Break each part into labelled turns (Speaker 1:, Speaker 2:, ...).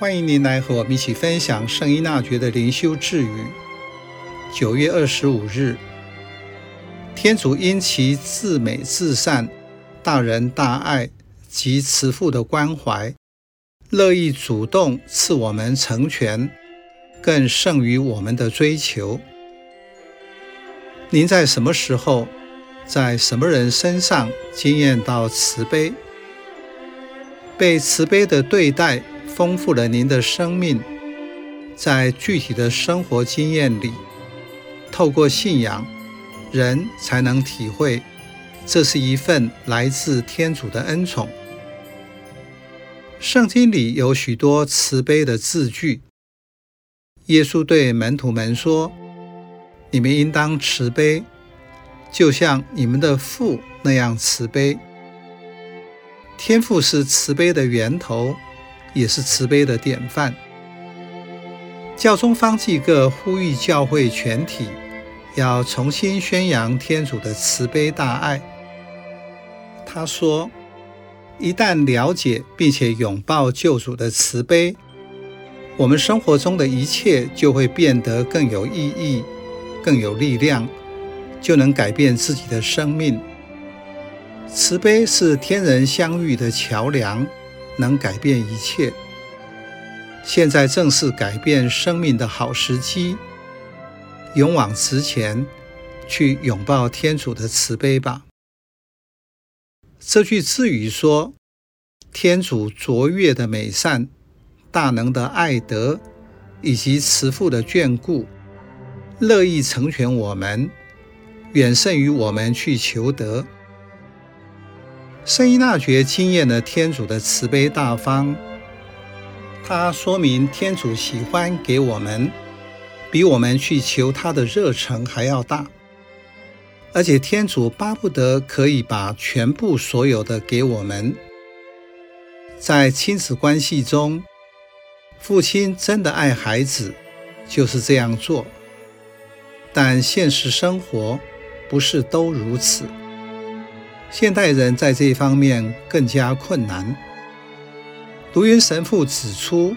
Speaker 1: 欢迎您来和我们一起分享圣依纳爵的灵修智语。九月二十五日，天主因其至美至善、大仁大爱及慈父的关怀，乐意主动赐我们成全，更胜于我们的追求。您在什么时候，在什么人身上经验到慈悲？被慈悲的对待，丰富了您的生命，在具体的生活经验里，透过信仰，人才能体会，这是一份来自天主的恩宠。圣经里有许多慈悲的字句。耶稣对门徒们说：“你们应当慈悲，就像你们的父那样慈悲。”天父是慈悲的源头。也是慈悲的典范。教宗方济各呼吁教会全体要重新宣扬天主的慈悲大爱。他说：“一旦了解并且拥抱救主的慈悲，我们生活中的一切就会变得更有意义、更有力量，就能改变自己的生命。慈悲是天人相遇的桥梁。”能改变一切。现在正是改变生命的好时机，勇往直前，去拥抱天主的慈悲吧。这句智语说：“天主卓越的美善、大能的爱德，以及慈父的眷顾，乐意成全我们，远胜于我们去求得。”圣依纳爵经验了天主的慈悲大方，它说明天主喜欢给我们，比我们去求他的热忱还要大，而且天主巴不得可以把全部所有的给我们。在亲子关系中，父亲真的爱孩子，就是这样做，但现实生活不是都如此。现代人在这一方面更加困难。卢云神父指出，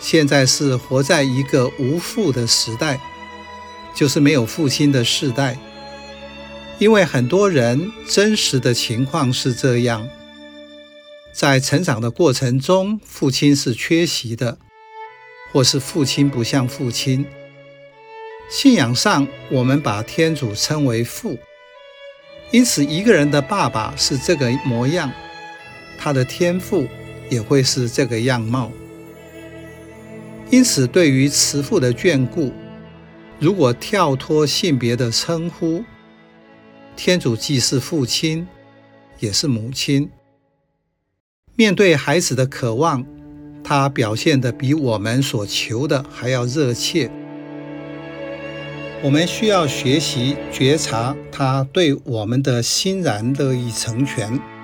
Speaker 1: 现在是活在一个无父的时代，就是没有父亲的世代。因为很多人真实的情况是这样：在成长的过程中，父亲是缺席的，或是父亲不像父亲。信仰上，我们把天主称为父。因此，一个人的爸爸是这个模样，他的天赋也会是这个样貌。因此，对于慈父的眷顾，如果跳脱性别的称呼，天主既是父亲，也是母亲。面对孩子的渴望，他表现得比我们所求的还要热切。我们需要学习觉察他对我们的欣然乐意成全。